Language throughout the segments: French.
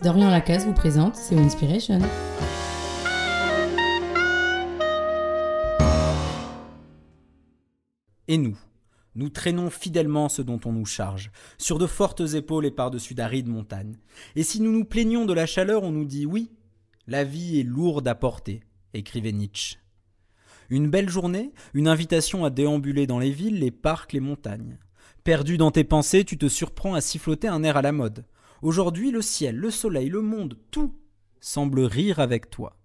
Dorian Lacasse vous présente C'est Inspiration. Et nous nous traînons fidèlement ce dont on nous charge, sur de fortes épaules et par-dessus d'arides montagnes. Et si nous nous plaignons de la chaleur, on nous dit oui, la vie est lourde à porter, écrivait Nietzsche. Une belle journée, une invitation à déambuler dans les villes, les parcs, les montagnes. Perdu dans tes pensées, tu te surprends à siffloter un air à la mode. Aujourd'hui, le ciel, le soleil, le monde, tout semble rire avec toi.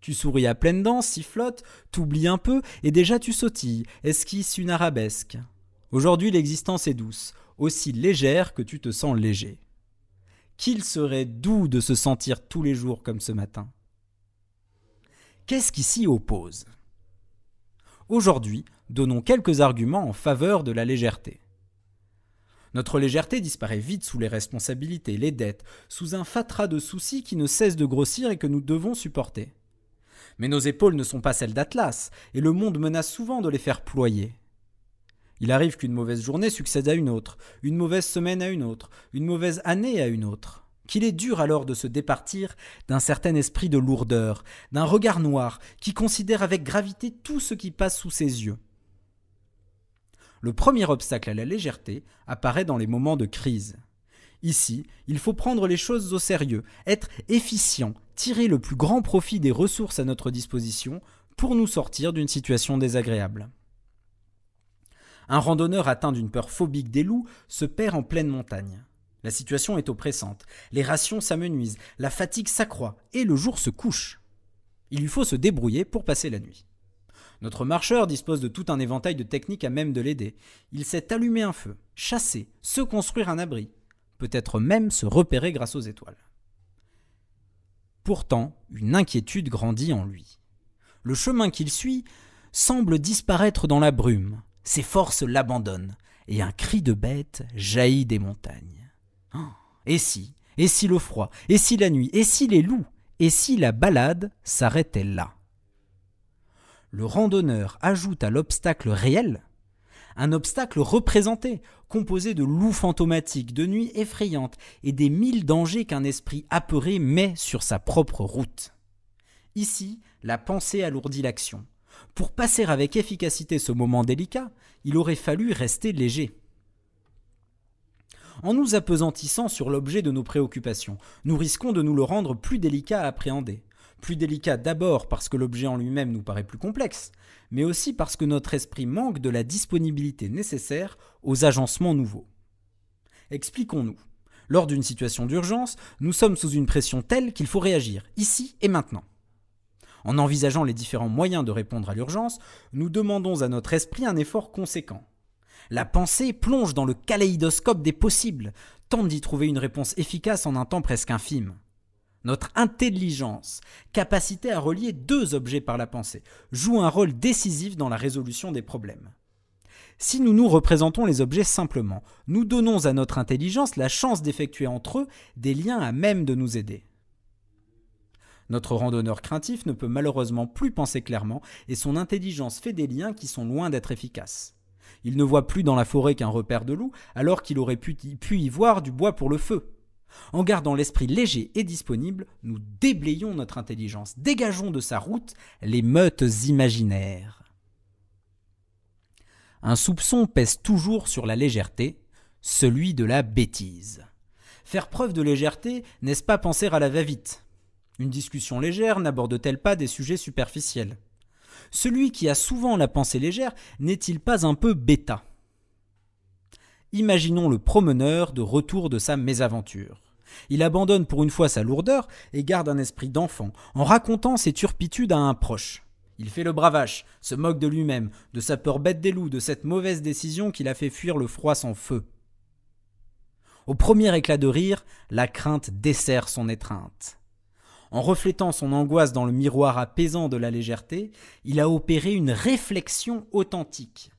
Tu souris à pleine dents, sifflotes, t'oublies un peu, et déjà tu sautilles, esquisses une arabesque. Aujourd'hui l'existence est douce, aussi légère que tu te sens léger. Qu'il serait doux de se sentir tous les jours comme ce matin. Qu'est-ce qui s'y oppose? Aujourd'hui, donnons quelques arguments en faveur de la légèreté. Notre légèreté disparaît vite sous les responsabilités, les dettes, sous un fatras de soucis qui ne cessent de grossir et que nous devons supporter. Mais nos épaules ne sont pas celles d'Atlas, et le monde menace souvent de les faire ployer. Il arrive qu'une mauvaise journée succède à une autre, une mauvaise semaine à une autre, une mauvaise année à une autre. Qu'il est dur alors de se départir d'un certain esprit de lourdeur, d'un regard noir qui considère avec gravité tout ce qui passe sous ses yeux. Le premier obstacle à la légèreté apparaît dans les moments de crise. Ici, il faut prendre les choses au sérieux, être efficient, tirer le plus grand profit des ressources à notre disposition pour nous sortir d'une situation désagréable. Un randonneur atteint d'une peur phobique des loups se perd en pleine montagne. La situation est oppressante, les rations s'amenuisent, la fatigue s'accroît, et le jour se couche. Il lui faut se débrouiller pour passer la nuit. Notre marcheur dispose de tout un éventail de techniques à même de l'aider. Il sait allumer un feu, chasser, se construire un abri, peut-être même se repérer grâce aux étoiles. Pourtant, une inquiétude grandit en lui. Le chemin qu'il suit semble disparaître dans la brume, ses forces l'abandonnent, et un cri de bête jaillit des montagnes. Oh, et si, et si le froid, et si la nuit, et si les loups, et si la balade s'arrêtait là? Le randonneur ajoute à l'obstacle réel un obstacle représenté, composé de loups fantomatiques, de nuits effrayantes et des mille dangers qu'un esprit apeuré met sur sa propre route. Ici, la pensée alourdit l'action. Pour passer avec efficacité ce moment délicat, il aurait fallu rester léger. En nous apesantissant sur l'objet de nos préoccupations, nous risquons de nous le rendre plus délicat à appréhender. Plus délicat d'abord parce que l'objet en lui-même nous paraît plus complexe, mais aussi parce que notre esprit manque de la disponibilité nécessaire aux agencements nouveaux. Expliquons-nous. Lors d'une situation d'urgence, nous sommes sous une pression telle qu'il faut réagir, ici et maintenant. En envisageant les différents moyens de répondre à l'urgence, nous demandons à notre esprit un effort conséquent. La pensée plonge dans le kaléidoscope des possibles, tente d'y trouver une réponse efficace en un temps presque infime notre intelligence, capacité à relier deux objets par la pensée, joue un rôle décisif dans la résolution des problèmes. Si nous nous représentons les objets simplement, nous donnons à notre intelligence la chance d'effectuer entre eux des liens à même de nous aider. Notre randonneur craintif ne peut malheureusement plus penser clairement et son intelligence fait des liens qui sont loin d'être efficaces. Il ne voit plus dans la forêt qu'un repère de loup alors qu'il aurait pu, y voir du bois pour le feu. En gardant l'esprit léger et disponible, nous déblayons notre intelligence, dégageons de sa route les meutes imaginaires. Un soupçon pèse toujours sur la légèreté, celui de la bêtise. Faire preuve de légèreté, n'est-ce pas penser à la va-vite? Une discussion légère n'aborde-t-elle pas des sujets superficiels? Celui qui a souvent la pensée légère n'est-il pas un peu bêta? Imaginons le promeneur de retour de sa mésaventure. Il abandonne pour une fois sa lourdeur et garde un esprit d'enfant, en racontant ses turpitudes à un proche. Il fait le bravache, se moque de lui-même, de sa peur bête des loups, de cette mauvaise décision qui l'a fait fuir le froid sans feu. Au premier éclat de rire, la crainte dessert son étreinte. En reflétant son angoisse dans le miroir apaisant de la légèreté, il a opéré une réflexion authentique.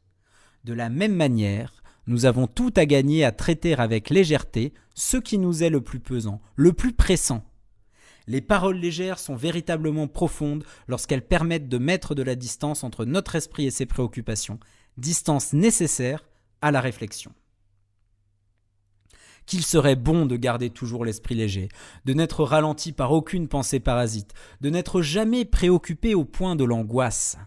De la même manière, nous avons tout à gagner à traiter avec légèreté ce qui nous est le plus pesant, le plus pressant. Les paroles légères sont véritablement profondes lorsqu'elles permettent de mettre de la distance entre notre esprit et ses préoccupations, distance nécessaire à la réflexion. qu'il serait bon de garder toujours l'esprit léger, de n'être ralenti par aucune pensée parasite, de n'être jamais préoccupé au point de l'angoisse.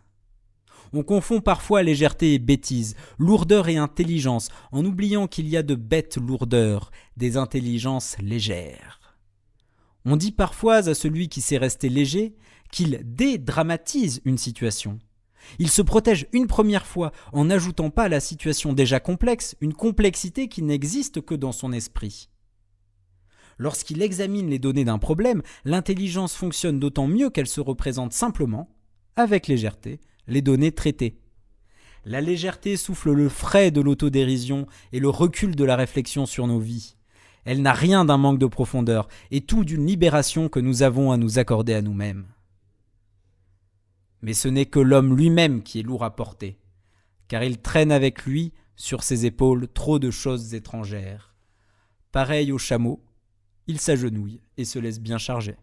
On confond parfois légèreté et bêtise, lourdeur et intelligence, en oubliant qu'il y a de bêtes lourdeurs, des intelligences légères. On dit parfois à celui qui sait rester léger qu'il dédramatise une situation. Il se protège une première fois en n'ajoutant pas à la situation déjà complexe une complexité qui n'existe que dans son esprit. Lorsqu'il examine les données d'un problème, l'intelligence fonctionne d'autant mieux qu'elle se représente simplement, avec légèreté, les données traitées. La légèreté souffle le frais de l'autodérision et le recul de la réflexion sur nos vies. Elle n'a rien d'un manque de profondeur et tout d'une libération que nous avons à nous accorder à nous-mêmes. Mais ce n'est que l'homme lui-même qui est lourd à porter, car il traîne avec lui sur ses épaules trop de choses étrangères. Pareil au chameau, il s'agenouille et se laisse bien charger.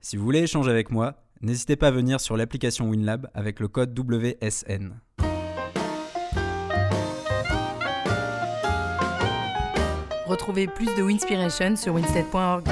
Si vous voulez échanger avec moi, n'hésitez pas à venir sur l'application WinLab avec le code WSN. Retrouvez plus de Winspiration sur winstead.org.